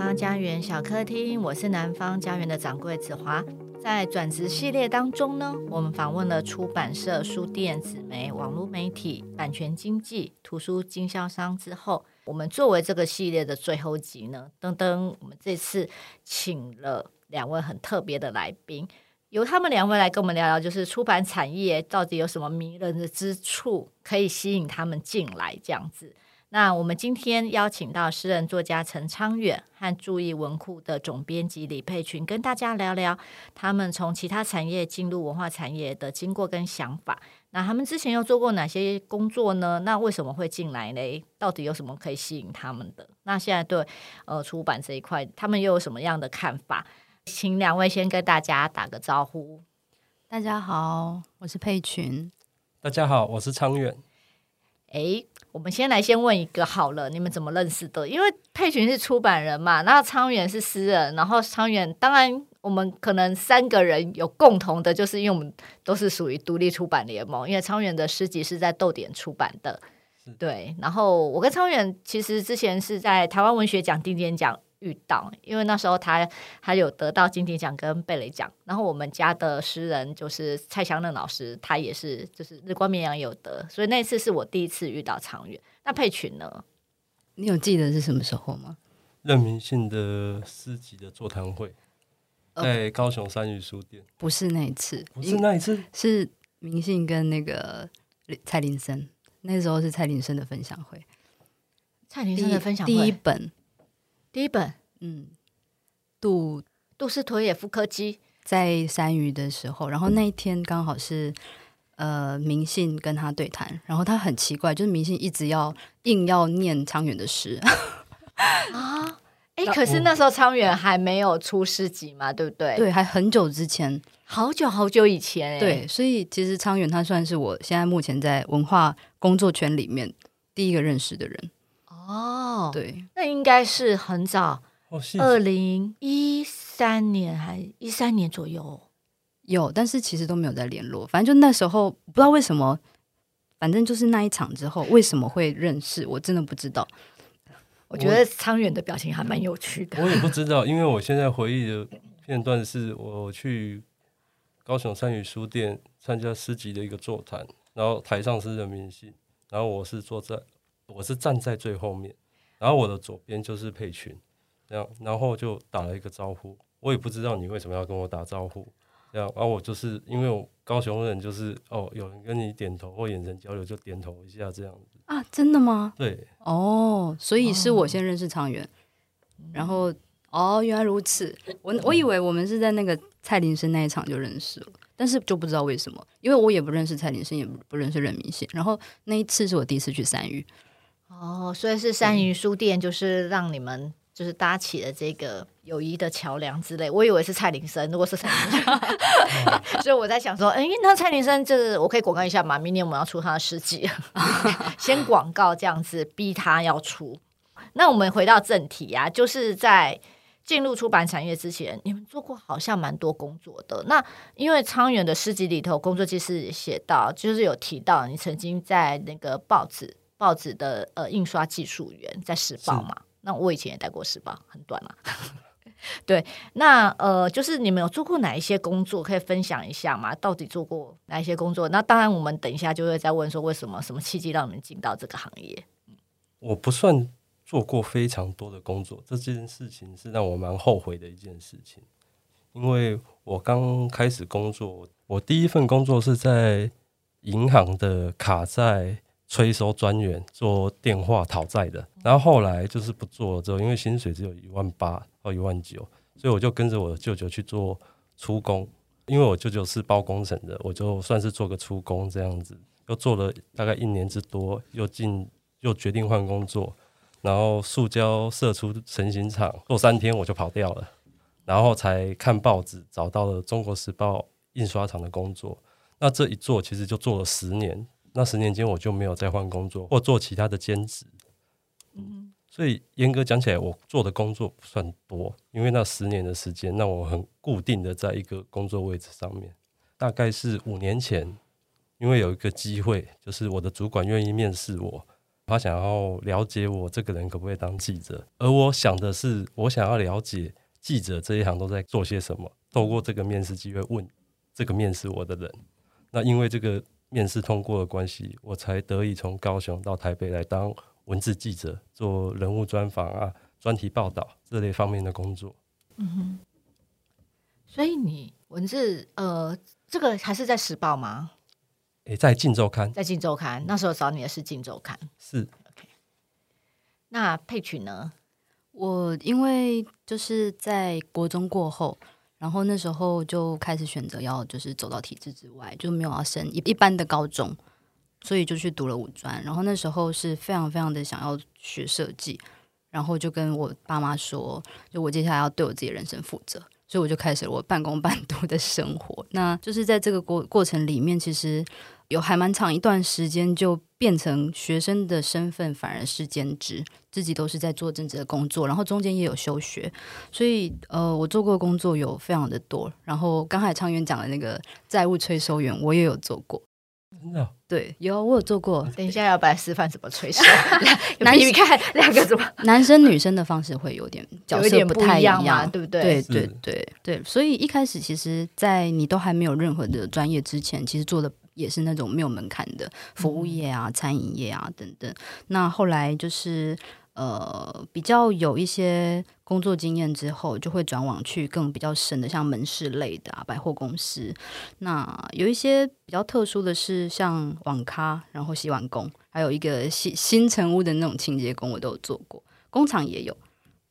方家园小客厅，我是南方家园的掌柜子华。在转职系列当中呢，我们访问了出版社、书店、纸媒、网络媒体、版权经纪、图书经销商之后，我们作为这个系列的最后集呢，噔噔，我们这次请了两位很特别的来宾，由他们两位来跟我们聊聊，就是出版产业到底有什么迷人的之处，可以吸引他们进来这样子。那我们今天邀请到诗人作家陈昌远和注意文库的总编辑李佩群，跟大家聊聊他们从其他产业进入文化产业的经过跟想法。那他们之前又做过哪些工作呢？那为什么会进来呢？到底有什么可以吸引他们的？那现在对呃出版这一块，他们又有什么样的看法？请两位先跟大家打个招呼。大家好，我是佩群。大家好，我是昌远。诶，我们先来先问一个好了，你们怎么认识的？因为佩群是出版人嘛，那昌远是诗人，然后昌远当然我们可能三个人有共同的，就是因为我们都是属于独立出版联盟，因为昌远的诗集是在逗点出版的，对。然后我跟昌远其实之前是在台湾文学奖定点奖。遇到，因为那时候他他有得到金鼎奖跟贝雷奖，然后我们家的诗人就是蔡香嫩老师，他也是就是日光绵羊有得，所以那次是我第一次遇到长远。那佩群呢？你有记得是什么时候吗？任明信的诗集的座谈会，在高雄三语书店。不是那一次，不是那一次，是明信跟那个蔡林森，那时候是蔡林森的分享会。蔡林森的分享会第一本。第一本，嗯，杜杜斯妥也夫科基。在三余的时候，然后那一天刚好是呃明信跟他对谈，然后他很奇怪，就是明信一直要硬要念昌远的诗。啊，哎、欸，可是那时候昌远还没有出诗集嘛，对不对？对，还很久之前，好久好久以前，对，所以其实昌远他算是我现在目前在文化工作圈里面第一个认识的人。哦，对，那应该是很早，二零一三年还一三年左右有，但是其实都没有在联络。反正就那时候不知道为什么，反正就是那一场之后为什么会认识，我真的不知道。我觉得昌远的表情还蛮有趣的，我也不知道，因为我现在回忆的片段是我去高雄三余书店参加诗集的一个座谈，然后台上是任明信，然后我是坐在。我是站在最后面，然后我的左边就是佩群，这样，然后就打了一个招呼。我也不知道你为什么要跟我打招呼，这样，然后我就是因为我高雄人，就是哦，有人跟你点头或眼神交流就点头一下这样子啊，真的吗？对，哦，所以是我先认识长远，然后哦，原来如此，我我以为我们是在那个蔡林森那一场就认识了。但是就不知道为什么，因为我也不认识蔡林森，也不认识任明信。然后那一次是我第一次去三余。哦，所以是三余书店，就是让你们就是搭起了这个友谊的桥梁之类。我以为是蔡林森，如果是蔡林森，所以我在想说，哎，那蔡林森就是我可以广告一下嘛？明年我们要出他的诗集，先广告这样子，逼他要出。那我们回到正题啊，就是在进入出版产业之前，你们做过好像蛮多工作的。那因为昌远的诗集里头，工作记事写到，就是有提到你曾经在那个报纸。报纸的呃印刷技术员在时报嘛，那我以前也待过时报，很短嘛。对，那呃，就是你们有做过哪一些工作，可以分享一下吗？到底做过哪一些工作？那当然，我们等一下就会再问说，为什么什么契机让你们进到这个行业？我不算做过非常多的工作，这件事情是让我蛮后悔的一件事情，因为我刚开始工作，我第一份工作是在银行的卡债。催收专员做电话讨债的，然后后来就是不做了之后，因为薪水只有一万八到一万九，所以我就跟着我的舅舅去做出工。因为我舅舅是包工程的，我就算是做个出工这样子，又做了大概一年之多，又进又决定换工作，然后塑胶射出成型厂做三天我就跑掉了，然后才看报纸找到了中国时报印刷厂的工作。那这一做其实就做了十年。那十年间我就没有再换工作或做其他的兼职，嗯，所以严格讲起来，我做的工作不算多，因为那十年的时间，让我很固定的在一个工作位置上面。大概是五年前，因为有一个机会，就是我的主管愿意面试我，他想要了解我这个人可不可以当记者，而我想的是，我想要了解记者这一行都在做些什么，透过这个面试机会问这个面试我的人。那因为这个面试通过的关系，我才得以从高雄到台北来当文字记者，做人物专访啊、专题报道这类方面的工作。嗯哼。所以你文字呃，这个还是在时报吗？诶，在镜周刊，在镜周刊，那时候找你的是镜周刊，是。OK。那配曲呢？我因为就是在国中过后，然后那时候就开始选择要就是走到体制之外，就没有要升一一般的高中，所以就去读了五专。然后那时候是非常非常的想要学设计，然后就跟我爸妈说，就我接下来要对我自己人生负责。所以我就开始了我半工半读的生活。那就是在这个过过程里面，其实有还蛮长一段时间，就变成学生的身份反而是兼职，自己都是在做正职的工作，然后中间也有休学。所以呃，我做过工作有非常的多。然后刚才昌元讲的那个债务催收员，我也有做过。真的？对，有我有做过。等一下要不要示范怎么催收？男女看两个怎么？男生女生的方式会有点角色不太一样，对不对？对对对对。所以一开始其实，在你都还没有任何的专业之前，其实做的也是那种没有门槛的服务业啊、餐饮业啊等等。那后来就是。呃，比较有一些工作经验之后，就会转往去更比较深的，像门市类的啊，百货公司。那有一些比较特殊的是，像网咖，然后洗碗工，还有一个新新成屋的那种清洁工，我都有做过。工厂也有。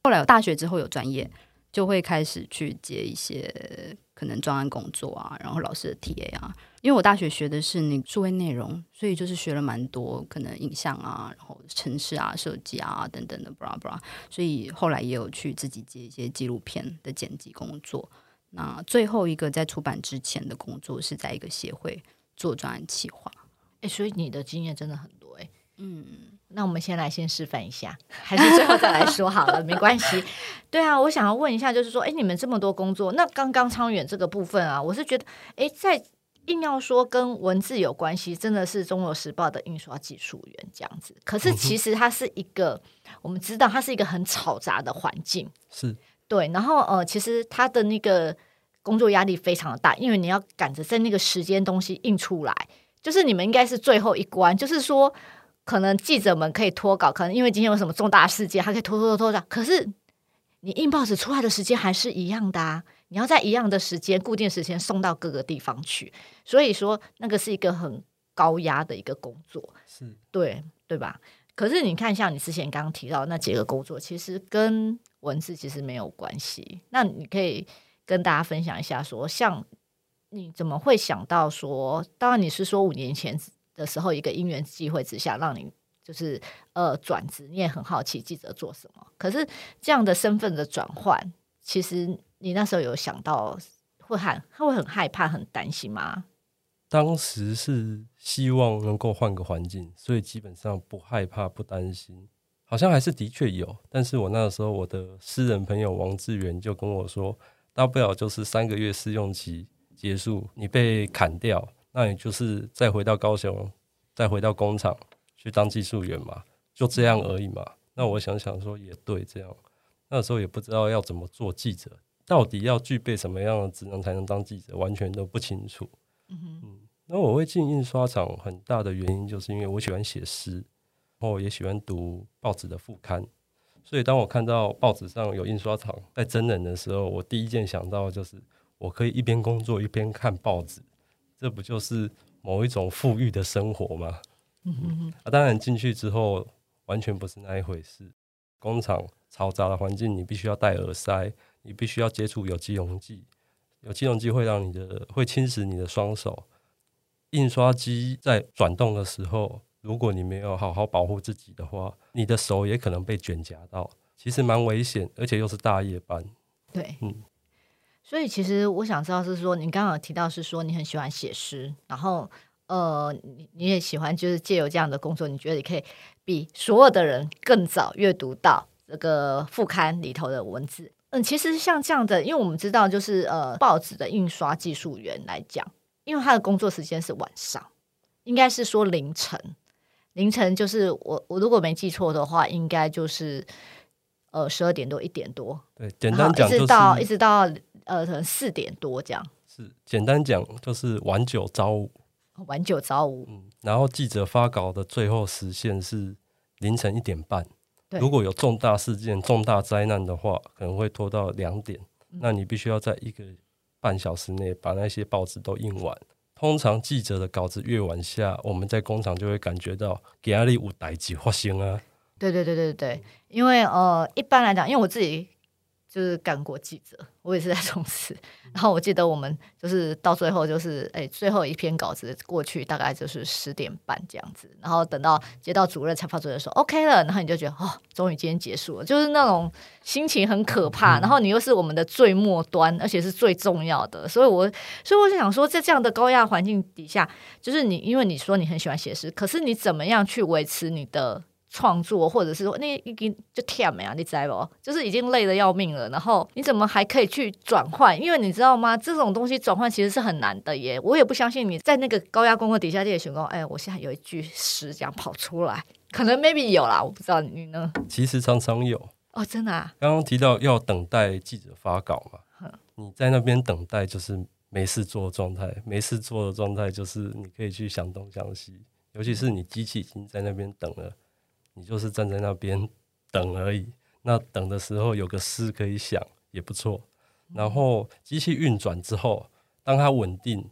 后来有大学之后有专业，就会开始去接一些可能专案工作啊，然后老师的 TA 啊。因为我大学学的是那数位内容，所以就是学了蛮多可能影像啊，然后城市啊、设计啊等等的，，bra bra。所以后来也有去自己接一些纪录片的剪辑工作。那最后一个在出版之前的工作是在一个协会做专案企划。哎，所以你的经验真的很多哎。嗯，那我们先来先示范一下，还是最后再来说好了，没关系。对啊，我想要问一下，就是说，哎，你们这么多工作，那刚刚昌远这个部分啊，我是觉得，哎，在。硬要说跟文字有关系，真的是《中国时报》的印刷技术员这样子。可是其实它是一个，我们知道它是一个很嘈杂的环境，是对。然后呃，其实它的那个工作压力非常的大，因为你要赶着在那个时间东西印出来，就是你们应该是最后一关。就是说，可能记者们可以拖稿，可能因为今天有什么重大事件，还可以拖拖拖拖。可是你印报纸出来的时间还是一样的啊。你要在一样的时间、固定时间送到各个地方去，所以说那个是一个很高压的一个工作，是对对吧？可是你看，像你之前刚刚提到那几个工作，其实跟文字其实没有关系。那你可以跟大家分享一下说，说像你怎么会想到说，当然你是说五年前的时候，一个因缘际会之下，让你就是呃转职，你也很好奇记者做什么。可是这样的身份的转换，其实。你那时候有想到会很他会很害怕、很担心吗？当时是希望能够换个环境，所以基本上不害怕、不担心。好像还是的确有，但是我那个时候我的私人朋友王志远就跟我说，大不了就是三个月试用期结束，你被砍掉，那你就是再回到高雄，再回到工厂去当技术员嘛，就这样而已嘛。那我想想说也对，这样那时候也不知道要怎么做记者。到底要具备什么样的职能才能当记者，完全都不清楚。嗯，那我会进印刷厂，很大的原因就是因为我喜欢写诗，然后也喜欢读报纸的副刊。所以当我看到报纸上有印刷厂在征人的时候，我第一件想到就是我可以一边工作一边看报纸，这不就是某一种富裕的生活吗？嗯，啊，当然进去之后完全不是那一回事。工厂嘈杂的环境，你必须要戴耳塞。你必须要接触有机溶剂，有机溶剂会让你的会侵蚀你的双手。印刷机在转动的时候，如果你没有好好保护自己的话，你的手也可能被卷夹到，其实蛮危险，而且又是大夜班。对，嗯。所以其实我想知道是说，你刚刚有提到是说你很喜欢写诗，然后呃，你你也喜欢就是借由这样的工作，你觉得你可以比所有的人更早阅读到这个副刊里头的文字。嗯，其实像这样的，因为我们知道，就是呃，报纸的印刷技术员来讲，因为他的工作时间是晚上，应该是说凌晨，凌晨就是我我如果没记错的话，应该就是呃十二点多一点多。对，简单讲、就是、一直到一直到呃可能四点多这样。是简单讲就是晚九早五。晚九早五。嗯，然后记者发稿的最后时限是凌晨一点半。对如果有重大事件、重大灾难的话，可能会拖到两点。嗯、那你必须要在一个半小时内把那些报纸都印完。通常记者的稿子越晚下，我们在工厂就会感觉到压力有代志发生啊。对对对对对，因为呃，一般来讲，因为我自己。就是干过记者，我也是在从事。然后我记得我们就是到最后就是，哎，最后一篇稿子过去大概就是十点半这样子。然后等到接到主任、采访主任说 OK 了，然后你就觉得哦，终于今天结束了，就是那种心情很可怕。然后你又是我们的最末端，而且是最重要的，所以我所以我就想说，在这样的高压环境底下，就是你因为你说你很喜欢写诗，可是你怎么样去维持你的？创作，或者是说那已经就忝了呀，你知道不？就是已经累得要命了，然后你怎么还可以去转换？因为你知道吗？这种东西转换其实是很难的耶。我也不相信你在那个高压工作底下这些情况。哎，我现在有一句诗这样跑出来，可能 maybe 有啦，我不知道你呢。其实常常有哦，真的啊。刚刚提到要等待记者发稿嘛，哼你在那边等待就是没事做的状态，没事做的状态就是你可以去想东想西，尤其是你机器已经在那边等了。你就是站在那边等而已，那等的时候有个诗可以想也不错。然后机器运转之后，当它稳定、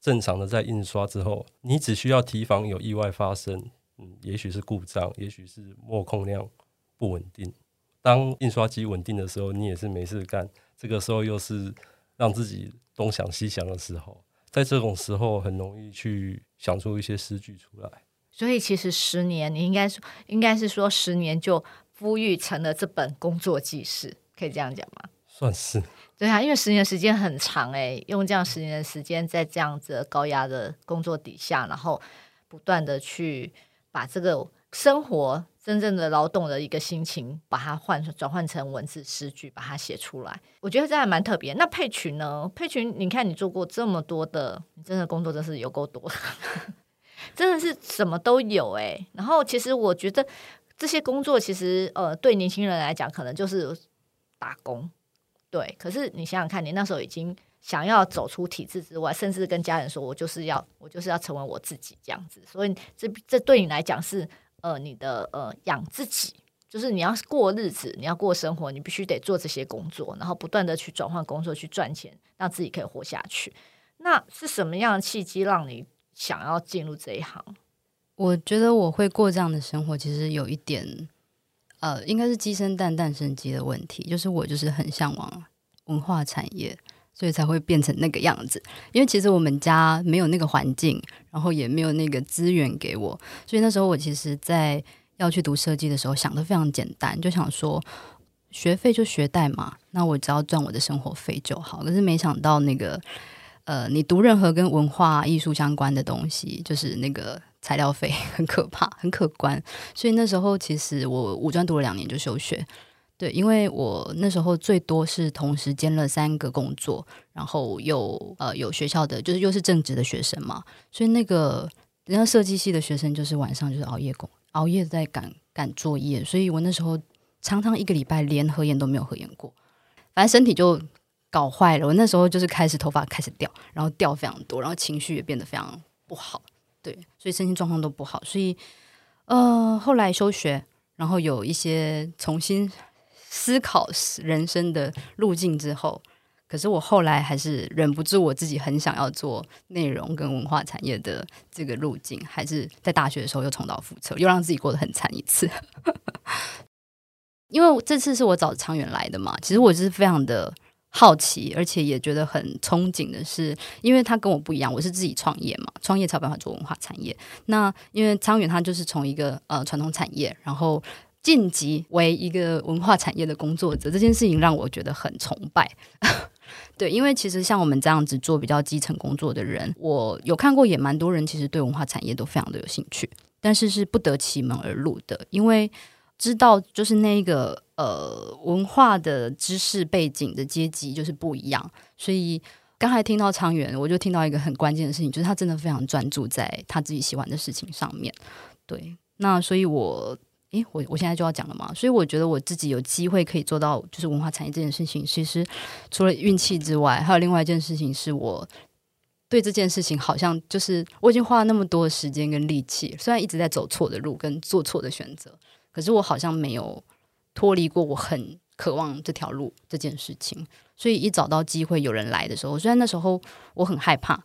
正常的在印刷之后，你只需要提防有意外发生，嗯，也许是故障，也许是墨控量不稳定。当印刷机稳定的时候，你也是没事干。这个时候又是让自己东想西想的时候，在这种时候很容易去想出一些诗句出来。所以其实十年，你应该说，应该是说十年就孵育成了这本工作记事，可以这样讲吗？算是。对啊，因为十年时间很长诶，用这样十年的时间在这样子高压的工作底下，然后不断的去把这个生活真正的劳动的一个心情，把它换转换成文字诗句，把它写出来，我觉得这还蛮特别。那佩群呢？佩群，你看你做过这么多的，你真的工作真是有够多。真的是什么都有哎、然后其实我觉得这些工作其实呃对年轻人来讲可能就是打工，对。可是你想想看，你那时候已经想要走出体制之外，甚至跟家人说，我就是要我就是要成为我自己这样子。所以这这对你来讲是呃你的呃养自己，就是你要过日子，你要过生活，你必须得做这些工作，然后不断的去转换工作去赚钱，让自己可以活下去。那是什么样的契机让你？想要进入这一行，我觉得我会过这样的生活，其实有一点，呃，应该是鸡生蛋，蛋生鸡的问题。就是我就是很向往文化产业，所以才会变成那个样子。因为其实我们家没有那个环境，然后也没有那个资源给我，所以那时候我其实，在要去读设计的时候，想得非常简单，就想说学费就学代码，那我只要赚我的生活费就好。可是没想到那个。呃，你读任何跟文化艺术相关的东西，就是那个材料费很可怕，很可观。所以那时候其实我五专读了两年就休学，对，因为我那时候最多是同时兼了三个工作，然后又呃有学校的，就是又是正职的学生嘛，所以那个人家设计系的学生就是晚上就是熬夜工，熬夜在赶赶作业，所以我那时候常常一个礼拜连合眼都没有合眼过，反正身体就。搞坏了，我那时候就是开始头发开始掉，然后掉非常多，然后情绪也变得非常不好，对，所以身心状况都不好，所以呃后来休学，然后有一些重新思考人生的路径之后，可是我后来还是忍不住我自己很想要做内容跟文化产业的这个路径，还是在大学的时候又重蹈覆辙，又让自己过得很惨一次，因为这次是我找长远来的嘛，其实我是非常的。好奇，而且也觉得很憧憬的是，因为他跟我不一样，我是自己创业嘛，创业才有办法做文化产业。那因为昌远他就是从一个呃传统产业，然后晋级为一个文化产业的工作者，这件事情让我觉得很崇拜。对，因为其实像我们这样子做比较基层工作的人，我有看过也蛮多人，其实对文化产业都非常的有兴趣，但是是不得其门而入的，因为。知道就是那一个呃文化的知识背景的阶级就是不一样，所以刚才听到昌元，我就听到一个很关键的事情，就是他真的非常专注在他自己喜欢的事情上面。对，那所以我，诶，我我现在就要讲了嘛。所以我觉得我自己有机会可以做到，就是文化产业这件事情，其实除了运气之外，还有另外一件事情，是我对这件事情好像就是我已经花了那么多的时间跟力气，虽然一直在走错的路跟做错的选择，可是我好像没有脱离过我很渴望这条路这件事情。所以一找到机会有人来的时候，虽然那时候我很害怕，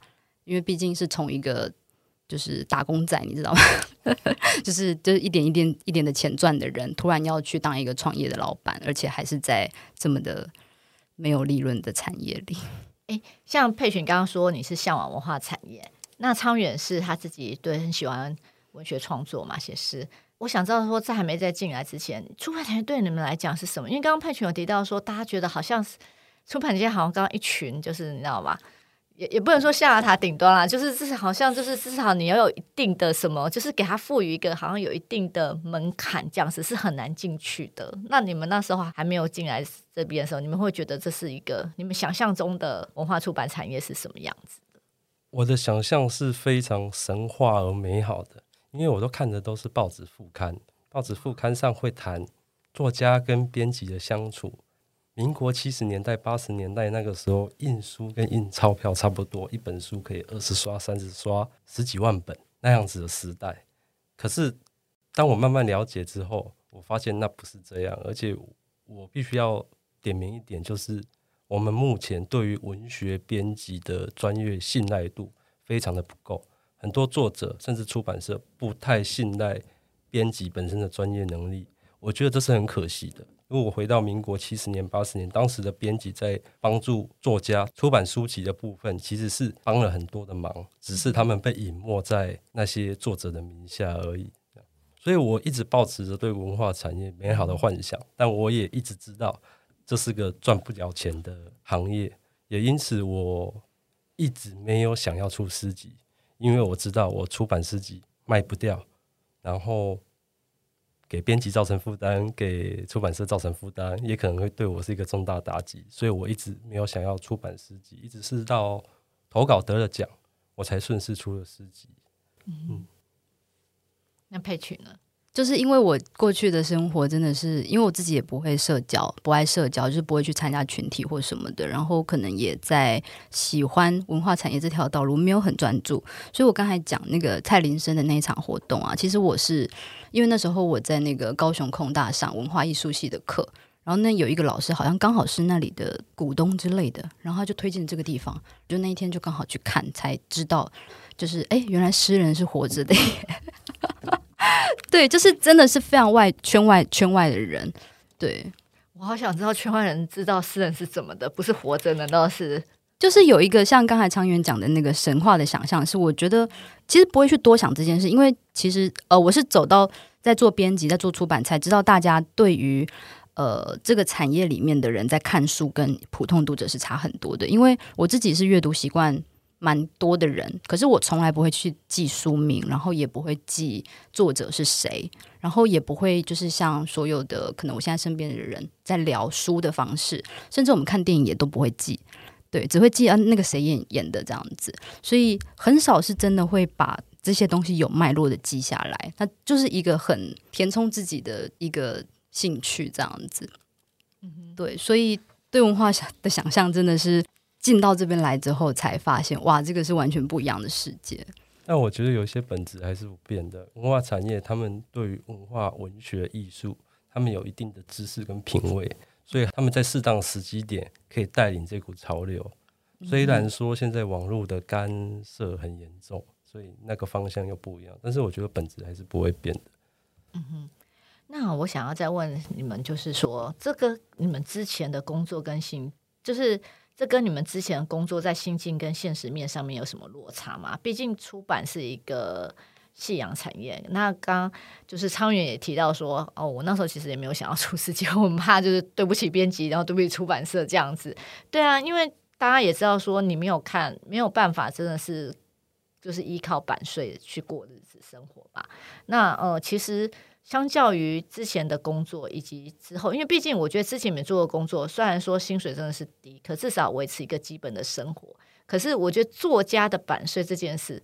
因为毕竟是从一个就是打工仔，你知道吗？就是就是一点一点一点的钱赚的人，突然要去当一个创业的老板，而且还是在这么的没有利润的产业里。诶，像佩珣刚刚说你是向往文化产业，那昌远是他自己对很喜欢文学创作嘛，写诗。我想知道说，在还没在进来之前，出版产业对你们来讲是什么？因为刚刚佩群有提到说，大家觉得好像是。出版界好像刚刚一群，就是你知道吗？也也不能说象牙塔顶端啦，就是至少好像就是至少你要有一定的什么，就是给他赋予一个好像有一定的门槛，这样子是很难进去的。那你们那时候还没有进来这边的时候，你们会觉得这是一个你们想象中的文化出版产业是什么样子的？我的想象是非常神话而美好的，因为我都看的都是报纸副刊，报纸副刊上会谈作家跟编辑的相处。民国七十年代、八十年代那个时候，印书跟印钞票差不多，一本书可以二十刷、三十刷，十几万本那样子的时代。可是，当我慢慢了解之后，我发现那不是这样，而且我必须要点明一点，就是我们目前对于文学编辑的专业信赖度非常的不够，很多作者甚至出版社不太信赖编辑本身的专业能力，我觉得这是很可惜的。如果我回到民国七十年、八十年，当时的编辑在帮助作家出版书籍的部分，其实是帮了很多的忙，只是他们被隐没在那些作者的名下而已。所以我一直抱持着对文化产业美好的幻想，但我也一直知道这是个赚不了钱的行业，也因此我一直没有想要出诗集，因为我知道我出版诗集卖不掉，然后。给编辑造成负担，给出版社造成负担，也可能会对我是一个重大打击，所以我一直没有想要出版诗集，一直是到投稿得了奖，我才顺势出了诗集。嗯，嗯，那配曲呢？就是因为我过去的生活真的是，因为我自己也不会社交，不爱社交，就是不会去参加群体或什么的。然后可能也在喜欢文化产业这条道路没有很专注。所以我刚才讲那个蔡林生的那一场活动啊，其实我是因为那时候我在那个高雄空大上文化艺术系的课，然后那有一个老师好像刚好是那里的股东之类的，然后他就推荐这个地方，就那一天就刚好去看，才知道就是哎，原来诗人是活着的。对，就是真的是非常外圈外圈外的人。对，我好想知道圈外人知道诗人是怎么的，不是活着，难道是？就是有一个像刚才昌元讲的那个神话的想象，是我觉得其实不会去多想这件事，因为其实呃，我是走到在做编辑、在做出版，才知道大家对于呃这个产业里面的人在看书跟普通读者是差很多的，因为我自己是阅读习惯。蛮多的人，可是我从来不会去记书名，然后也不会记作者是谁，然后也不会就是像所有的可能我现在身边的人在聊书的方式，甚至我们看电影也都不会记，对，只会记啊那个谁演演的这样子，所以很少是真的会把这些东西有脉络的记下来，那就是一个很填充自己的一个兴趣这样子，嗯，对，所以对文化想的想象真的是。进到这边来之后，才发现哇，这个是完全不一样的世界。但我觉得有些本质还是不变的。文化产业，他们对于文化、文学、艺术，他们有一定的知识跟品味，所以他们在适当时机点可以带领这股潮流。虽然说现在网络的干涉很严重，所以那个方向又不一样，但是我觉得本质还是不会变的。嗯哼，那我想要再问你们，就是说，这个你们之前的工作跟新，就是。这跟你们之前工作在心境跟现实面上面有什么落差吗？毕竟出版是一个夕阳产业。那刚就是昌远也提到说，哦，我那时候其实也没有想要出诗集，我们怕就是对不起编辑，然后对不起出版社这样子。对啊，因为大家也知道说，你没有看，没有办法，真的是就是依靠版税去过日子。生活吧。那呃，其实相较于之前的工作以及之后，因为毕竟我觉得之前你们做的工作，虽然说薪水真的是低，可至少维持一个基本的生活。可是我觉得作家的版税这件事，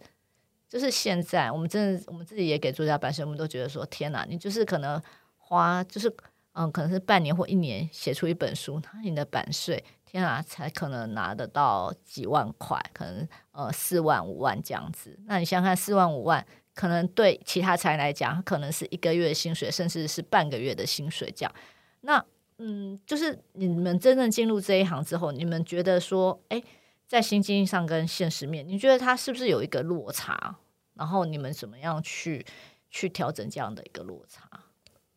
就是现在我们真的我们自己也给作家版税，我们都觉得说天哪，你就是可能花就是嗯，可能是半年或一年写出一本书，那你的版税。天啊，才可能拿得到几万块，可能呃四万五万这样子。那你想想看，四万五万，可能对其他财来讲，可能是一个月的薪水，甚至是半个月的薪水这样。那嗯，就是你们真正进入这一行之后，你们觉得说，哎，在心境上跟现实面，你觉得它是不是有一个落差？然后你们怎么样去去调整这样的一个落差？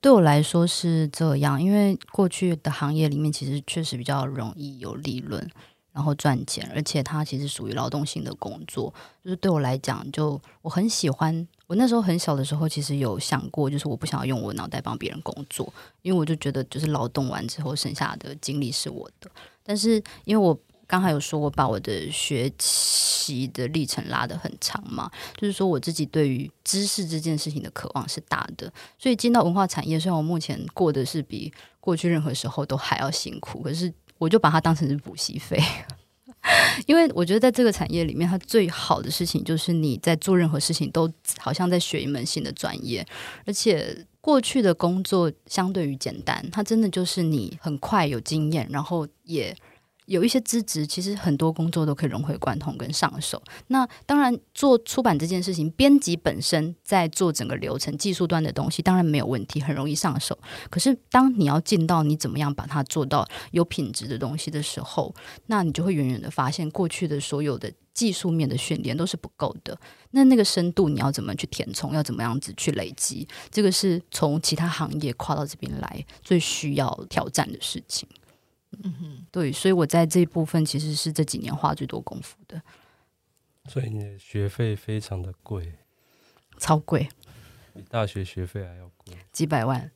对我来说是这样，因为过去的行业里面其实确实比较容易有利润，然后赚钱，而且它其实属于劳动性的工作。就是对我来讲，就我很喜欢。我那时候很小的时候，其实有想过，就是我不想要用我脑袋帮别人工作，因为我就觉得，就是劳动完之后剩下的精力是我的。但是因为我刚才有说，我把我的学习的历程拉得很长嘛，就是说我自己对于知识这件事情的渴望是大的，所以进到文化产业，虽然我目前过的是比过去任何时候都还要辛苦，可是我就把它当成是补习费，因为我觉得在这个产业里面，它最好的事情就是你在做任何事情都好像在学一门新的专业，而且过去的工作相对于简单，它真的就是你很快有经验，然后也。有一些资质，其实很多工作都可以融会贯通跟上手。那当然，做出版这件事情，编辑本身在做整个流程、技术端的东西，当然没有问题，很容易上手。可是，当你要进到你怎么样把它做到有品质的东西的时候，那你就会远远的发现，过去的所有的技术面的训练都是不够的。那那个深度，你要怎么去填充？要怎么样子去累积？这个是从其他行业跨到这边来最需要挑战的事情。嗯哼，对，所以我在这一部分其实是这几年花最多功夫的。所以你的学费非常的贵，超贵，比大学学费还要贵，几百万。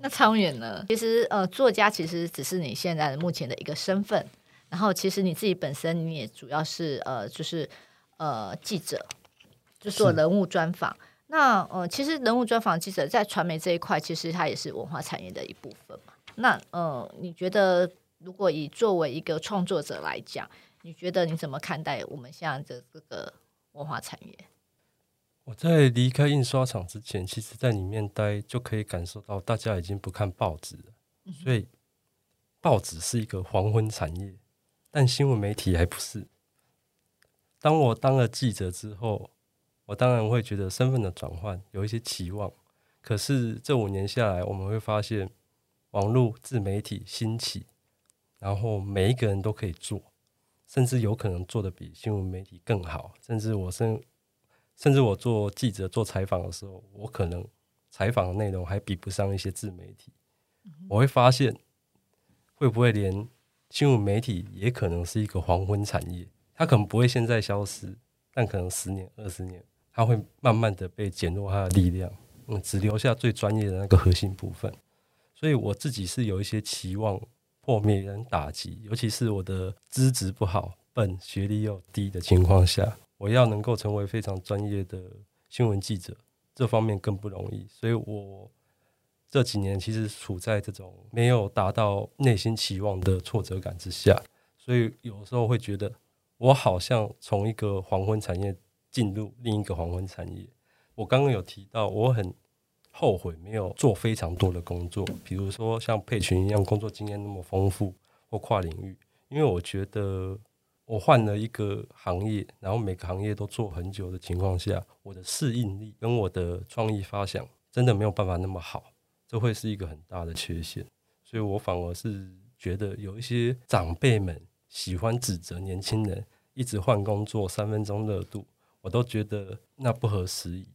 那昌远呢？其实呃，作家其实只是你现在的目前的一个身份，然后其实你自己本身你也主要是呃，就是呃记者，就做人物专访。那呃，其实人物专访记者在传媒这一块，其实它也是文化产业的一部分嘛。那呃，你觉得如果以作为一个创作者来讲，你觉得你怎么看待我们现在的这个文化产业？我在离开印刷厂之前，其实在里面待就可以感受到，大家已经不看报纸了。所以报纸是一个黄昏产业，但新闻媒体还不是。当我当了记者之后，我当然会觉得身份的转换有一些期望。可是这五年下来，我们会发现。网络自媒体兴起，然后每一个人都可以做，甚至有可能做的比新闻媒体更好。甚至我甚甚至我做记者做采访的时候，我可能采访的内容还比不上一些自媒体。我会发现，会不会连新闻媒体也可能是一个黄昏产业？它可能不会现在消失，但可能十年、二十年，它会慢慢的被减弱它的力量，嗯，只留下最专业的那个核心部分。所以我自己是有一些期望破灭跟打击，尤其是我的资质不好、笨、学历又低的情况下，我要能够成为非常专业的新闻记者，这方面更不容易。所以我这几年其实处在这种没有达到内心期望的挫折感之下，所以有时候会觉得我好像从一个黄昏产业进入另一个黄昏产业。我刚刚有提到，我很。后悔没有做非常多的工作，比如说像佩群一样工作经验那么丰富或跨领域，因为我觉得我换了一个行业，然后每个行业都做很久的情况下，我的适应力跟我的创意发想真的没有办法那么好，这会是一个很大的缺陷。所以我反而是觉得有一些长辈们喜欢指责年轻人一直换工作三分钟热度，我都觉得那不合时宜。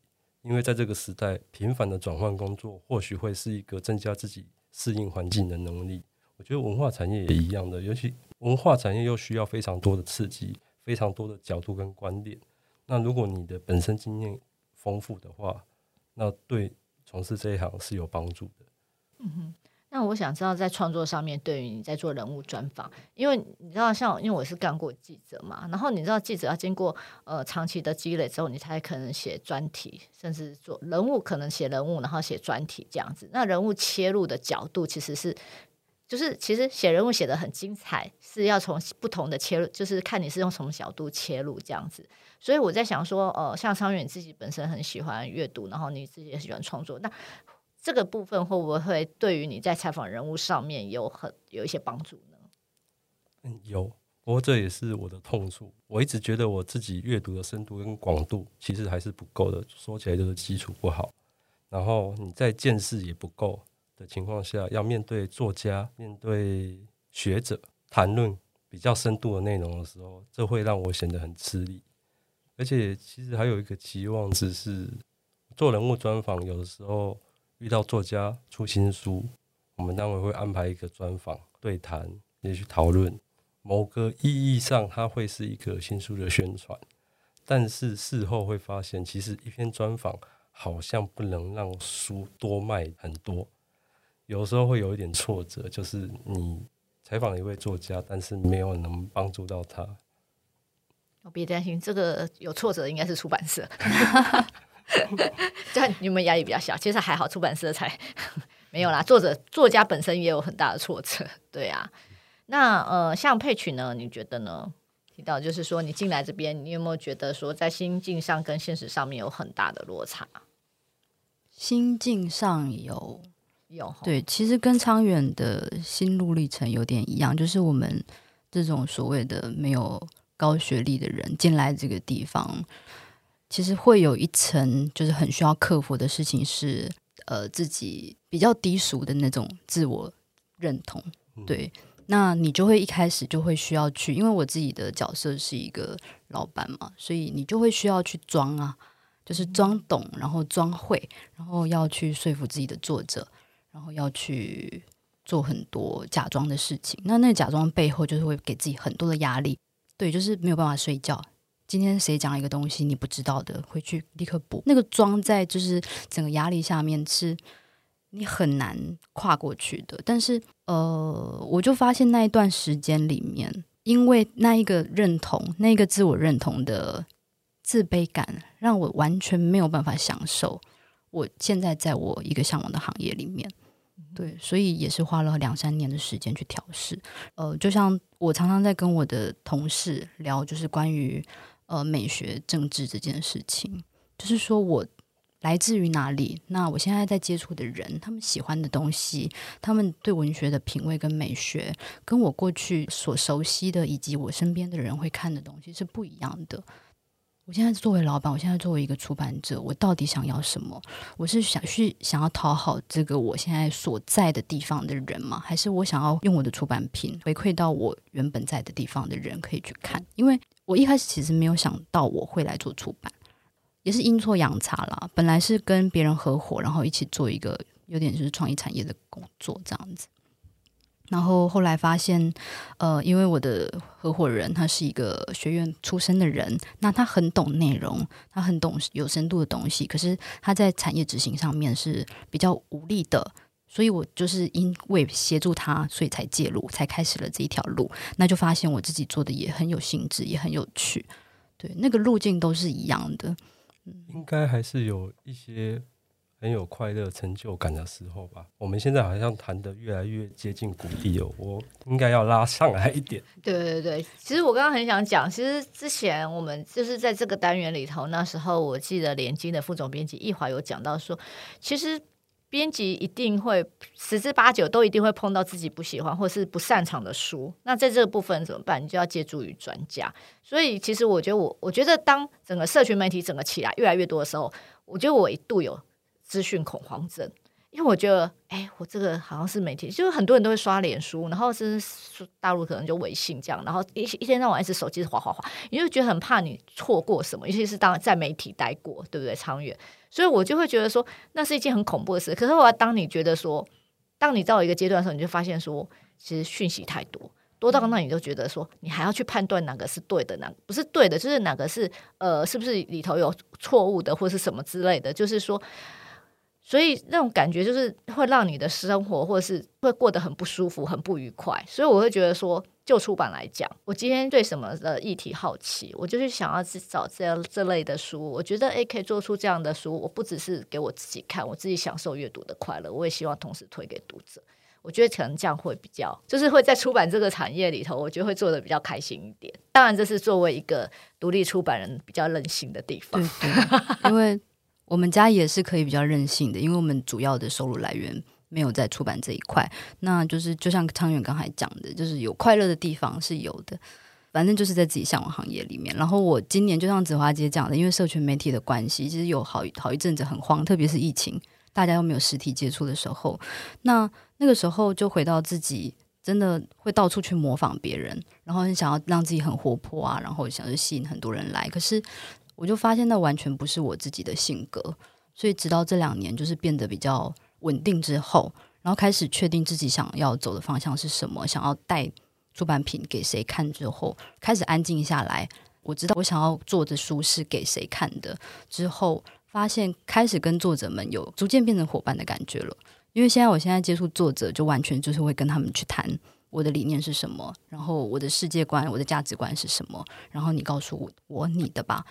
因为在这个时代，频繁的转换工作，或许会是一个增加自己适应环境的能力。我觉得文化产业也一样的，尤其文化产业又需要非常多的刺激，非常多的角度跟观点。那如果你的本身经验丰富的话，那对从事这一行是有帮助的。嗯哼，那我想知道，在创作上面，对于你在做人物专访，因为你知道，像因为我是干过记者嘛，然后你知道，记者要经过呃长期的积累之后，你才可能写专题，甚至做人物，可能写人物，然后写专题这样子。那人物切入的角度，其实是就是其实写人物写得很精彩，是要从不同的切入，就是看你是用什么角度切入这样子。所以我在想说，呃，像昌元你自己本身很喜欢阅读，然后你自己也喜欢创作，那。这个部分会不会对于你在采访人物上面有很有一些帮助呢？嗯，有，不过这也是我的痛处。我一直觉得我自己阅读的深度跟广度其实还是不够的，说起来就是基础不好。然后你在见识也不够的情况下，要面对作家、面对学者谈论比较深度的内容的时候，这会让我显得很吃力。而且其实还有一个期望值是，做人物专访有的时候。遇到作家出新书，我们单位会安排一个专访对谈，也去讨论。某个意义上，它会是一个新书的宣传。但是事后会发现，其实一篇专访好像不能让书多卖很多。有时候会有一点挫折，就是你采访一位作家，但是没有能帮助到他。别担心，这个有挫折应该是出版社。这样你们压力比较小，其实还好，出版社才 没有啦。作者作家本身也有很大的挫折，对啊。那呃，像配曲呢，你觉得呢？提到就是说，你进来这边，你有没有觉得说，在心境上跟现实上面有很大的落差？心境上有有对，其实跟昌远的心路历程有点一样，就是我们这种所谓的没有高学历的人进来这个地方。其实会有一层，就是很需要克服的事情是，呃，自己比较低俗的那种自我认同。对，那你就会一开始就会需要去，因为我自己的角色是一个老板嘛，所以你就会需要去装啊，就是装懂，然后装会，然后要去说服自己的作者，然后要去做很多假装的事情。那那假装背后就是会给自己很多的压力，对，就是没有办法睡觉。今天谁讲一个东西你不知道的，回去立刻补。那个装在就是整个压力下面是你很难跨过去的。但是呃，我就发现那一段时间里面，因为那一个认同，那个自我认同的自卑感，让我完全没有办法享受我现在在我一个向往的行业里面。对，所以也是花了两三年的时间去调试。呃，就像我常常在跟我的同事聊，就是关于。呃，美学政治这件事情，就是说我来自于哪里？那我现在在接触的人，他们喜欢的东西，他们对文学的品味跟美学，跟我过去所熟悉的以及我身边的人会看的东西是不一样的。我现在作为老板，我现在作为一个出版者，我到底想要什么？我是想去想要讨好这个我现在所在的地方的人吗？还是我想要用我的出版品回馈到我原本在的地方的人可以去看？因为我一开始其实没有想到我会来做出版，也是阴错阳差啦。本来是跟别人合伙，然后一起做一个有点就是创意产业的工作这样子。然后后来发现，呃，因为我的合伙人他是一个学院出身的人，那他很懂内容，他很懂有深度的东西，可是他在产业执行上面是比较无力的，所以我就是因为协助他，所以才介入，才开始了这一条路。那就发现我自己做的也很有兴致，也很有趣，对，那个路径都是一样的。嗯，应该还是有一些。很有快乐成就感的时候吧。我们现在好像谈的越来越接近谷底哦，我应该要拉上来一点。对对对，其实我刚刚很想讲，其实之前我们就是在这个单元里头，那时候我记得联经的副总编辑易华有讲到说，其实编辑一定会十之八九都一定会碰到自己不喜欢或是不擅长的书，那在这个部分怎么办？你就要借助于专家。所以其实我觉得我我觉得当整个社群媒体整个起来越来越多的时候，我觉得我一度有。资讯恐慌症，因为我觉得，哎，我这个好像是媒体，就是很多人都会刷脸书，然后是大陆可能就微信这样，然后一一天到晚一直手机滑滑滑，你就觉得很怕你错过什么，尤其是当在媒体待过，对不对？长远，所以我就会觉得说，那是一件很恐怖的事。可是我当你觉得说，当你到一个阶段的时候，你就发现说，其实讯息太多，多到那你就觉得说，你还要去判断哪个是对的，哪个不是对的，就是哪个是呃，是不是里头有错误的，或是什么之类的，就是说。所以那种感觉就是会让你的生活或者是会过得很不舒服、很不愉快。所以我会觉得说，就出版来讲，我今天对什么的议题好奇，我就是想要去找这样这类的书。我觉得诶，可以做出这样的书，我不只是给我自己看，我自己享受阅读的快乐，我也希望同时推给读者。我觉得可能这样会比较，就是会在出版这个产业里头，我觉得会做得比较开心一点。当然，这是作为一个独立出版人比较任性的地方。因为我们家也是可以比较任性的，因为我们主要的收入来源没有在出版这一块。那就是就像昌远刚才讲的，就是有快乐的地方是有的，反正就是在自己向往行业里面。然后我今年就像子华姐讲的，因为社群媒体的关系，其实有好好一阵子很慌，特别是疫情。大家又没有实体接触的时候，那那个时候就回到自己，真的会到处去模仿别人，然后很想要让自己很活泼啊，然后想要吸引很多人来。可是我就发现那完全不是我自己的性格，所以直到这两年就是变得比较稳定之后，然后开始确定自己想要走的方向是什么，想要带出版品给谁看之后，开始安静下来。我知道我想要做的书是给谁看的之后。发现开始跟作者们有逐渐变成伙伴的感觉了，因为现在我现在接触作者，就完全就是会跟他们去谈我的理念是什么，然后我的世界观、我的价值观是什么，然后你告诉我我你的吧。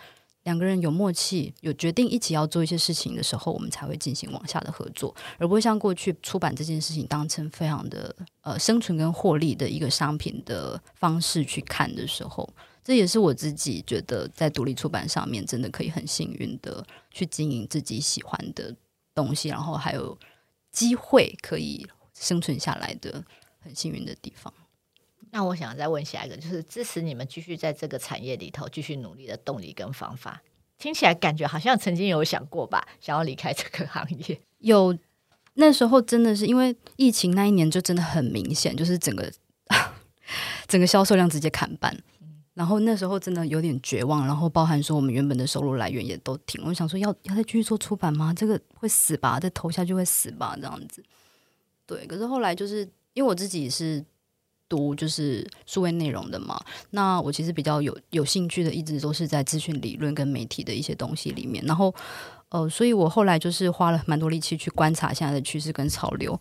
两个人有默契，有决定一起要做一些事情的时候，我们才会进行往下的合作，而不会像过去出版这件事情当成非常的呃生存跟获利的一个商品的方式去看的时候。这也是我自己觉得在独立出版上面真的可以很幸运的去经营自己喜欢的东西，然后还有机会可以生存下来的很幸运的地方。那我想再问下一个，就是支持你们继续在这个产业里头继续努力的动力跟方法。听起来感觉好像曾经有想过吧，想要离开这个行业。有，那时候真的是因为疫情那一年就真的很明显，就是整个 整个销售量直接砍半。然后那时候真的有点绝望，然后包含说我们原本的收入来源也都停。我想说要要再继续做出版吗？这个会死吧？再投下去会死吧？这样子。对，可是后来就是因为我自己是读就是数位内容的嘛，那我其实比较有有兴趣的，一直都是在资讯理论跟媒体的一些东西里面。然后呃，所以我后来就是花了蛮多力气去观察现在的趋势跟潮流。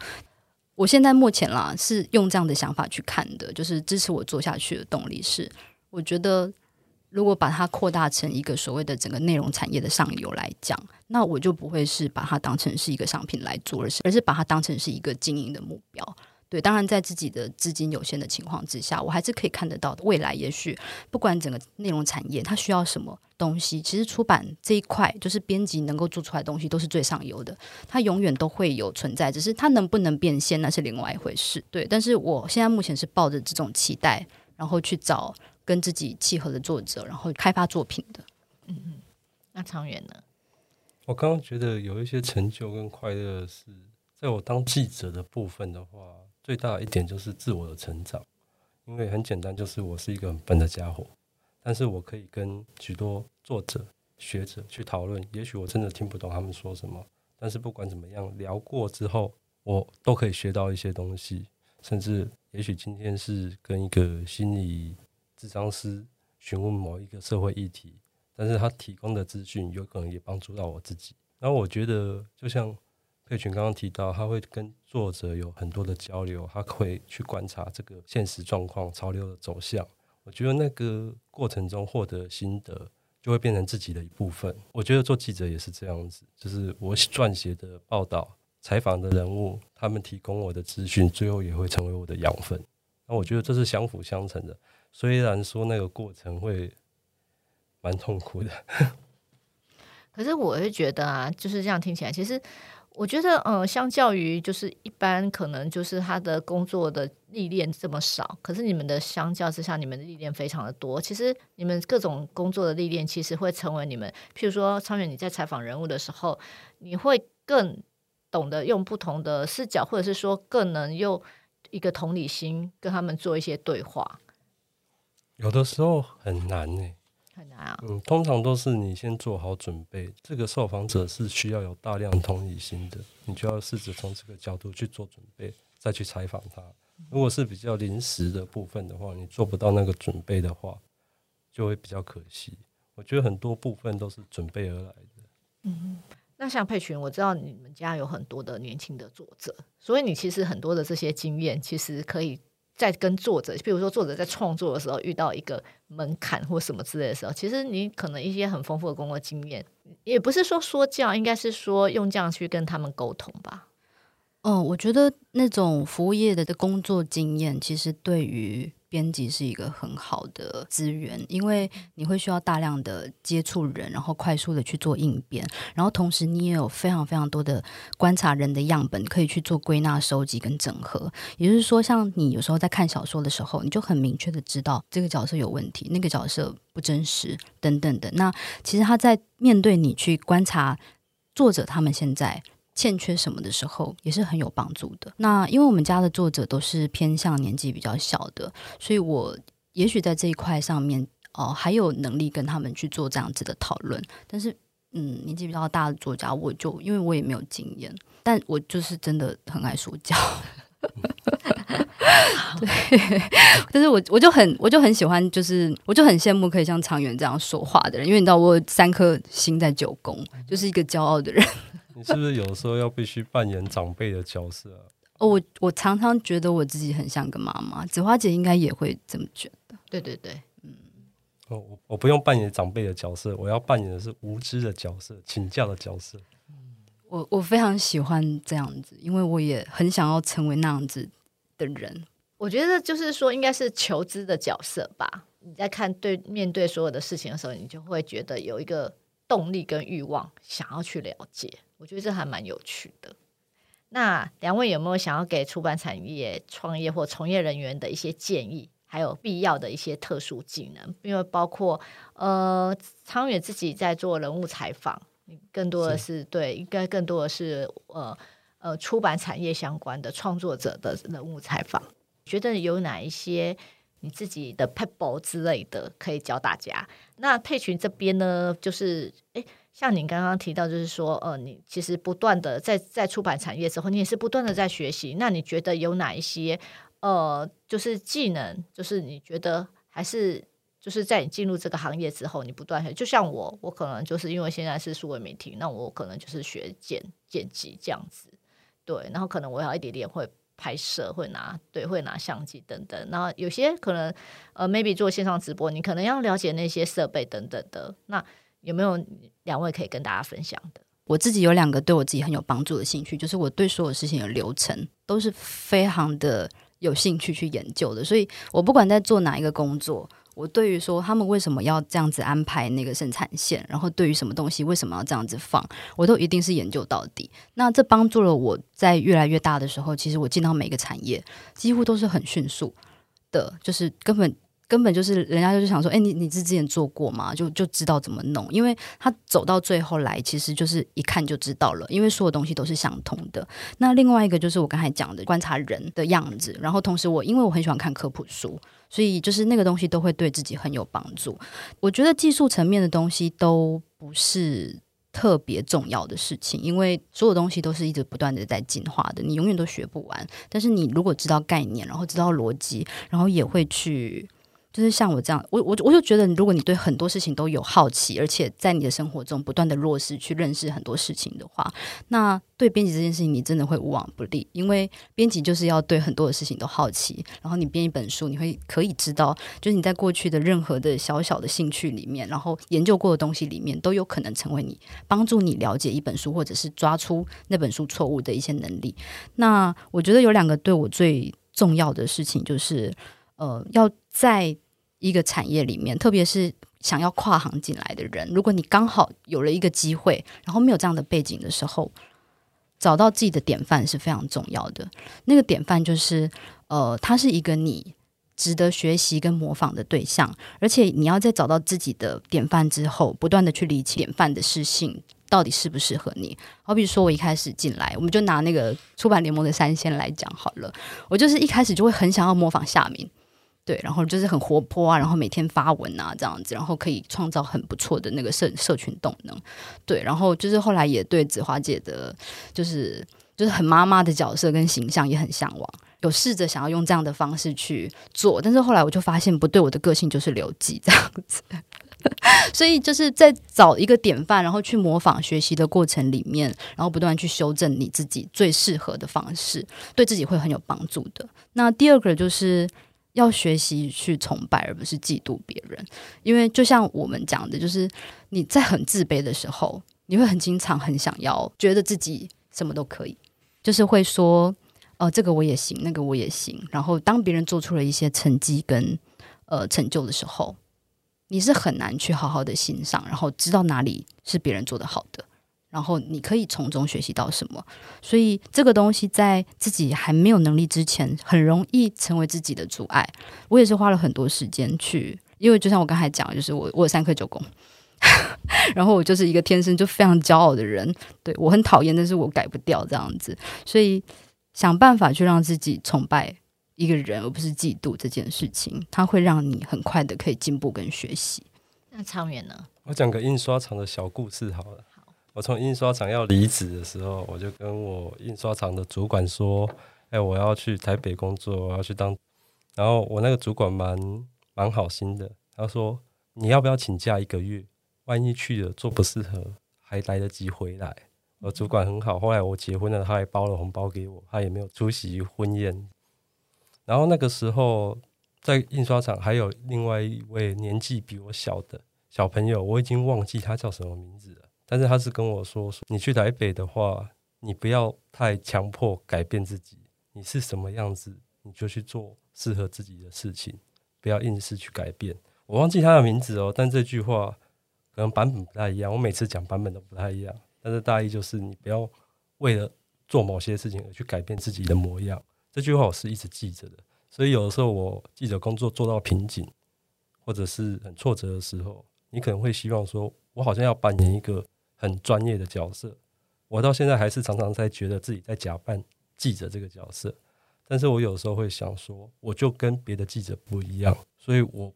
我现在目前啦是用这样的想法去看的，就是支持我做下去的动力是。我觉得，如果把它扩大成一个所谓的整个内容产业的上游来讲，那我就不会是把它当成是一个商品来做，而是而是把它当成是一个经营的目标。对，当然在自己的资金有限的情况之下，我还是可以看得到的。未来也许不管整个内容产业它需要什么东西，其实出版这一块就是编辑能够做出来的东西都是最上游的，它永远都会有存在，只是它能不能变现那是另外一回事。对，但是我现在目前是抱着这种期待，然后去找。跟自己契合的作者，然后开发作品的。嗯嗯，那长远呢？我刚刚觉得有一些成就跟快乐是在我当记者的部分的话，最大的一点就是自我的成长。因为很简单，就是我是一个很笨的家伙，但是我可以跟许多作者、学者去讨论。也许我真的听不懂他们说什么，但是不管怎么样，聊过之后，我都可以学到一些东西。甚至也许今天是跟一个心理。咨商师询问某一个社会议题，但是他提供的资讯有可能也帮助到我自己。然后我觉得，就像佩群刚刚提到，他会跟作者有很多的交流，他会去观察这个现实状况、潮流的走向。我觉得那个过程中获得心得，就会变成自己的一部分。我觉得做记者也是这样子，就是我撰写的报道、采访的人物，他们提供我的资讯，最后也会成为我的养分。那我觉得这是相辅相成的。虽然说那个过程会蛮痛苦的，可是我会觉得啊，就是这样听起来，其实我觉得，呃，相较于就是一般可能就是他的工作的历练这么少，可是你们的相较之下，你们的历练非常的多。其实你们各种工作的历练，其实会成为你们，譬如说昌远你在采访人物的时候，你会更懂得用不同的视角，或者是说更能用一个同理心跟他们做一些对话。有的时候很难呢、啊。嗯，通常都是你先做好准备，这个受访者是需要有大量同理心的，你就要试着从这个角度去做准备，再去采访他。如果是比较临时的部分的话，你做不到那个准备的话，就会比较可惜。我觉得很多部分都是准备而来的。嗯，那像佩群，我知道你们家有很多的年轻的作者，所以你其实很多的这些经验，其实可以在跟作者，比如说作者在创作的时候遇到一个门槛或什么之类的时候，其实你可能一些很丰富的工作经验，也不是说说教，应该是说用这样去跟他们沟通吧。哦，我觉得那种服务业的工作经验，其实对于编辑是一个很好的资源，因为你会需要大量的接触人，然后快速的去做应变，然后同时你也有非常非常多的观察人的样本可以去做归纳、收集跟整合。也就是说，像你有时候在看小说的时候，你就很明确的知道这个角色有问题，那个角色不真实等等的。那其实他在面对你去观察作者他们现在。欠缺什么的时候也是很有帮助的。那因为我们家的作者都是偏向年纪比较小的，所以我也许在这一块上面哦、还有能力跟他们去做这样子的讨论。但是，嗯，年纪比较大的作家，我就因为我也没有经验，但我就是真的很爱说教。对，但是我我就很我就很喜欢，就是我就很羡慕可以像长远这样说话的人，因为你知道我有三颗心在九宫，就是一个骄傲的人。你是不是有时候要必须扮演长辈的角色啊？哦，我我常常觉得我自己很像个妈妈，子花姐应该也会这么觉得。对对对，嗯。哦，我我不用扮演长辈的角色，我要扮演的是无知的角色，请教的角色。我我非常喜欢这样子，因为我也很想要成为那样子的人。我觉得就是说，应该是求知的角色吧。你在看对面对所有的事情的时候，你就会觉得有一个动力跟欲望，想要去了解。我觉得这还蛮有趣的。那两位有没有想要给出版产业创业或从业人员的一些建议，还有必要的一些特殊技能？因为包括呃，昌远自己在做人物采访，更多的是，是对，应该更多的是呃呃出版产业相关的创作者的人物采访。觉得有哪一些你自己的 p e p l e 之类的可以教大家？那佩群这边呢，就是诶。像你刚刚提到，就是说，呃，你其实不断的在在出版产业之后，你也是不断的在学习。那你觉得有哪一些，呃，就是技能，就是你觉得还是就是在你进入这个行业之后，你不断学。就像我，我可能就是因为现在是数位媒体，那我可能就是学剪剪辑这样子，对。然后可能我要一点点会拍摄，会拿对，会拿相机等等。然后有些可能，呃，maybe 做线上直播，你可能要了解那些设备等等的。那有没有两位可以跟大家分享的？我自己有两个对我自己很有帮助的兴趣，就是我对所有事情的流程都是非常的有兴趣去研究的。所以我不管在做哪一个工作，我对于说他们为什么要这样子安排那个生产线，然后对于什么东西为什么要这样子放，我都一定是研究到底。那这帮助了我在越来越大的时候，其实我进到每个产业几乎都是很迅速的，就是根本。根本就是人家就是想说，哎，你你是之前做过吗？就就知道怎么弄，因为他走到最后来，其实就是一看就知道了，因为所有东西都是相通的。那另外一个就是我刚才讲的观察人的样子，然后同时我因为我很喜欢看科普书，所以就是那个东西都会对自己很有帮助。我觉得技术层面的东西都不是特别重要的事情，因为所有东西都是一直不断的在进化的，你永远都学不完。但是你如果知道概念，然后知道逻辑，然后也会去。就是像我这样，我我我就觉得，如果你对很多事情都有好奇，而且在你的生活中不断的落实去认识很多事情的话，那对编辑这件事情你真的会无往不利。因为编辑就是要对很多的事情都好奇，然后你编一本书，你会可以知道，就是你在过去的任何的小小的兴趣里面，然后研究过的东西里面，都有可能成为你帮助你了解一本书，或者是抓出那本书错误的一些能力。那我觉得有两个对我最重要的事情，就是。呃，要在一个产业里面，特别是想要跨行进来的人，如果你刚好有了一个机会，然后没有这样的背景的时候，找到自己的典范是非常重要的。那个典范就是，呃，他是一个你值得学习跟模仿的对象，而且你要在找到自己的典范之后，不断的去理清典范的事性到底适不适合你。好比说，我一开始进来，我们就拿那个出版联盟的三仙来讲好了，我就是一开始就会很想要模仿夏明。对，然后就是很活泼啊，然后每天发文啊，这样子，然后可以创造很不错的那个社社群动能。对，然后就是后来也对子华姐的，就是就是很妈妈的角色跟形象也很向往，有试着想要用这样的方式去做，但是后来我就发现不对，我的个性就是留级这样子。所以就是在找一个典范，然后去模仿学习的过程里面，然后不断去修正你自己最适合的方式，对自己会很有帮助的。那第二个就是要学习去崇拜，而不是嫉妒别人，因为就像我们讲的，就是你在很自卑的时候，你会很经常很想要觉得自己什么都可以，就是会说，呃，这个我也行，那个我也行。然后当别人做出了一些成绩跟呃成就的时候，你是很难去好好的欣赏，然后知道哪里是别人做得好的，然后你可以从中学习到什么。所以这个东西在自己还没有能力之前，很容易成为自己的阻碍。我也是花了很多时间去，因为就像我刚才讲，就是我我有三颗九宫，然后我就是一个天生就非常骄傲的人，对，我很讨厌，但是我改不掉这样子，所以想办法去让自己崇拜。一个人，而不是嫉妒这件事情，它会让你很快的可以进步跟学习。那昌远呢？我讲个印刷厂的小故事好了。我从印刷厂要离职的时候，我就跟我印刷厂的主管说：“哎、我要去台北工作，我要去当。”然后我那个主管蛮蛮好心的，他说：“你要不要请假一个月？万一去了做不适合，还来得及回来。”我主管很好，后来我结婚了，他还包了红包给我，他也没有出席婚宴。然后那个时候，在印刷厂还有另外一位年纪比我小的小朋友，我已经忘记他叫什么名字。但是他是跟我说：“说你去台北的话，你不要太强迫改变自己，你是什么样子，你就去做适合自己的事情，不要硬是去改变。”我忘记他的名字哦，但这句话可能版本不太一样。我每次讲版本都不太一样，但是大意就是你不要为了做某些事情而去改变自己的模样。这句话我是一直记着的，所以有的时候我记者工作做到瓶颈，或者是很挫折的时候，你可能会希望说，我好像要扮演一个很专业的角色。我到现在还是常常在觉得自己在假扮记者这个角色，但是我有时候会想说，我就跟别的记者不一样，所以我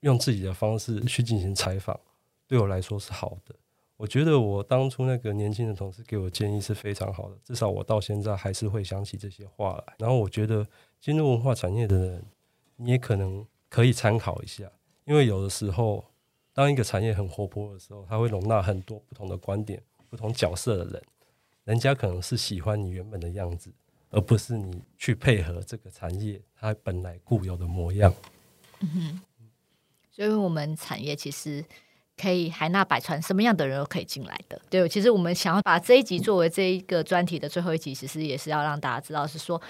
用自己的方式去进行采访，对我来说是好的。我觉得我当初那个年轻的同事给我建议是非常好的，至少我到现在还是会想起这些话来。然后我觉得进入文化产业的人，你也可能可以参考一下，因为有的时候，当一个产业很活泼的时候，它会容纳很多不同的观点、不同角色的人，人家可能是喜欢你原本的样子，而不是你去配合这个产业它本来固有的模样。嗯哼，所以我们产业其实。可以海纳百川，什么样的人都可以进来的。对，其实我们想要把这一集作为这一个专题的最后一集，其实也是要让大家知道，是说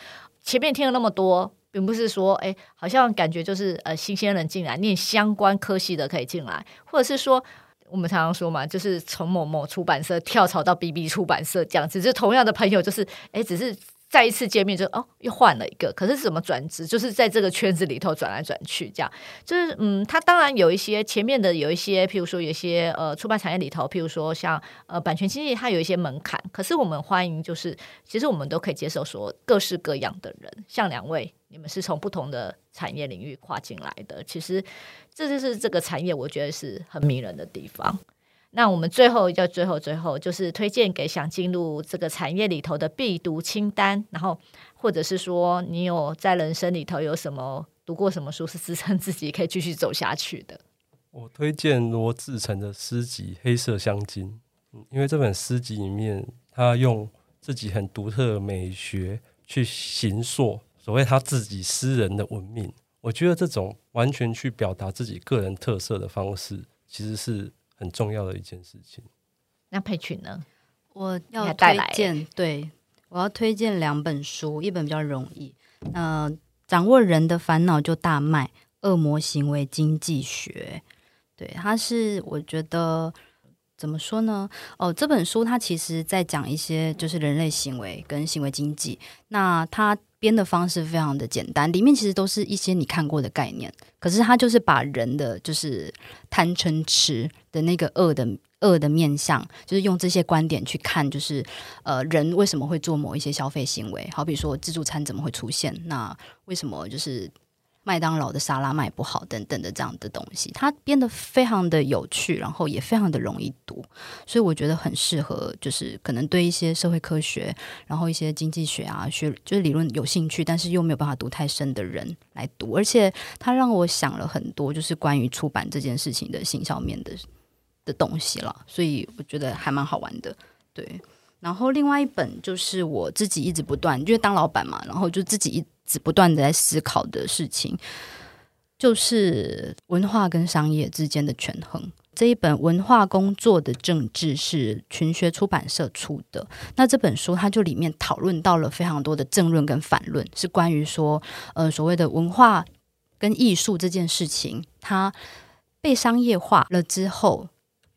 前面听了那么多，并不是说，哎，好像感觉就是呃新鲜人进来念相关科系的可以进来，或者是说我们常常说嘛，就是从某某出版社跳槽到 BB 出版社这样，只是同样的朋友，就是哎，只是。再一次见面就哦，又换了一个，可是怎么转职？就是在这个圈子里头转来转去，这样就是嗯，他当然有一些前面的有一些，譬如说有一些呃出版产业里头，譬如说像呃版权经济，它有一些门槛。可是我们欢迎，就是其实我们都可以接受说各式各样的人，像两位，你们是从不同的产业领域跨进来的，其实这就是这个产业，我觉得是很迷人的地方。那我们最后要最后最后就是推荐给想进入这个产业里头的必读清单，然后或者是说你有在人生里头有什么读过什么书是支撑自己可以继续走下去的。我推荐罗志成的诗集《黑色香精》，因为这本诗集里面他用自己很独特的美学去形塑所谓他自己私人的文明。我觉得这种完全去表达自己个人特色的方式，其实是。很重要的一件事情。那佩群呢？我要推荐，对，我要推荐两本书，一本比较容易。呃，掌握人的烦恼就大卖，《恶魔行为经济学》。对，它是我觉得怎么说呢？哦，这本书它其实在讲一些就是人类行为跟行为经济。那它编的方式非常的简单，里面其实都是一些你看过的概念，可是他就是把人的就是贪嗔痴的那个恶的恶的面相，就是用这些观点去看，就是呃人为什么会做某一些消费行为，好比说自助餐怎么会出现，那为什么就是麦当劳的沙拉卖不好等等的这样的东西，它变得非常的有趣，然后也非常的容易读，所以我觉得很适合，就是可能对一些社会科学，然后一些经济学啊学就是理论有兴趣，但是又没有办法读太深的人来读，而且它让我想了很多，就是关于出版这件事情的行销面的的东西了，所以我觉得还蛮好玩的，对。然后另外一本就是我自己一直不断，因为当老板嘛，然后就自己一直不断的在思考的事情，就是文化跟商业之间的权衡。这一本《文化工作的政治》是群学出版社出的。那这本书它就里面讨论到了非常多的政论跟反论，是关于说，呃，所谓的文化跟艺术这件事情，它被商业化了之后，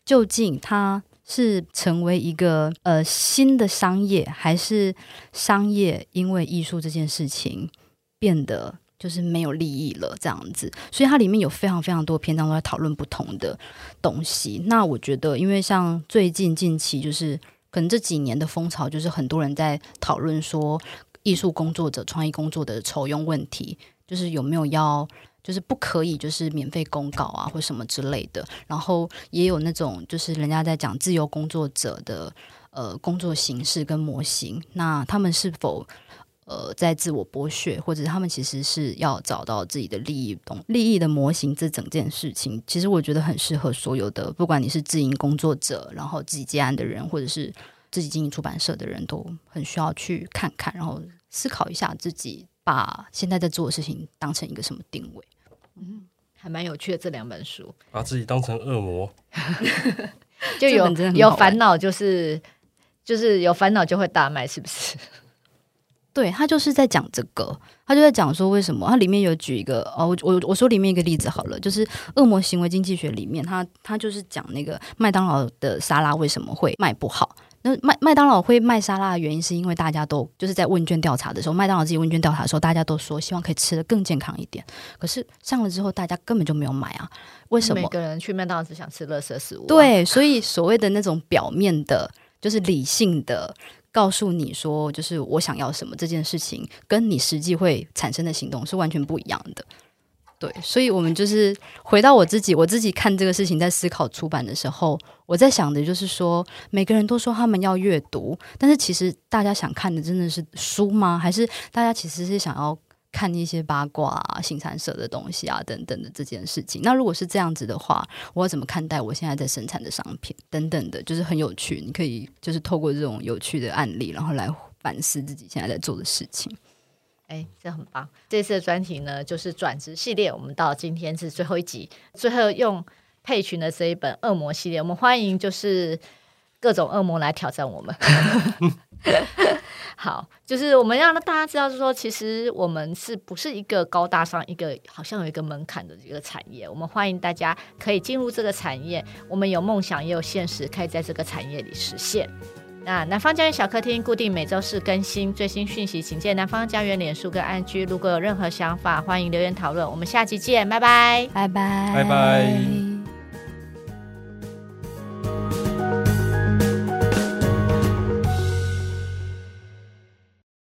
究竟它。是成为一个呃新的商业，还是商业因为艺术这件事情变得就是没有利益了这样子？所以它里面有非常非常多篇章都在讨论不同的东西。那我觉得，因为像最近近期就是可能这几年的风潮，就是很多人在讨论说艺术工作者、创意工作的酬庸问题，就是有没有要。就是不可以，就是免费公告啊，或什么之类的。然后也有那种，就是人家在讲自由工作者的呃工作形式跟模型。那他们是否呃在自我剥削，或者他们其实是要找到自己的利益利益的模型？这整件事情，其实我觉得很适合所有的，不管你是自营工作者，然后自己接案的人，或者是自己经营出版社的人，都很需要去看看，然后思考一下自己把现在在做的事情当成一个什么定位。嗯，还蛮有趣的这两本书，把自己当成恶魔，就有有烦恼，就是就是有烦恼就会大卖，是不是？对，他就是在讲这个，他就在讲说为什么，他里面有举一个哦，我我我说里面一个例子好了，就是恶魔行为经济学里面，他他就是讲那个麦当劳的沙拉为什么会卖不好。麦麦当劳会卖沙拉的原因，是因为大家都就是在问卷调查的时候，麦当劳自己问卷调查的时候，大家都说希望可以吃得更健康一点。可是上了之后，大家根本就没有买啊！为什么？每个人去麦当劳只想吃垃圾食物。对，所以所谓的那种表面的，就是理性的告诉你说，就是我想要什么这件事情，跟你实际会产生的行动是完全不一样的。对，所以，我们就是回到我自己，我自己看这个事情，在思考出版的时候，我在想的就是说，每个人都说他们要阅读，但是其实大家想看的真的是书吗？还是大家其实是想要看一些八卦啊、新产社的东西啊等等的这件事情？那如果是这样子的话，我要怎么看待我现在在生产的商品等等的？就是很有趣，你可以就是透过这种有趣的案例，然后来反思自己现在在做的事情。哎，这很棒！这次的专题呢，就是转职系列。我们到今天是最后一集，最后用配群的这一本《恶魔系列》，我们欢迎就是各种恶魔来挑战我们。好，就是我们要让大家知道，就是说，其实我们是不是一个高大上、一个好像有一个门槛的一个产业？我们欢迎大家可以进入这个产业。我们有梦想，也有现实，可以在这个产业里实现。那南方家园小客厅固定每周四更新最新讯息，请见南方家园脸书跟 IG。如果有任何想法，欢迎留言讨论。我们下期见，拜拜，拜拜，拜拜。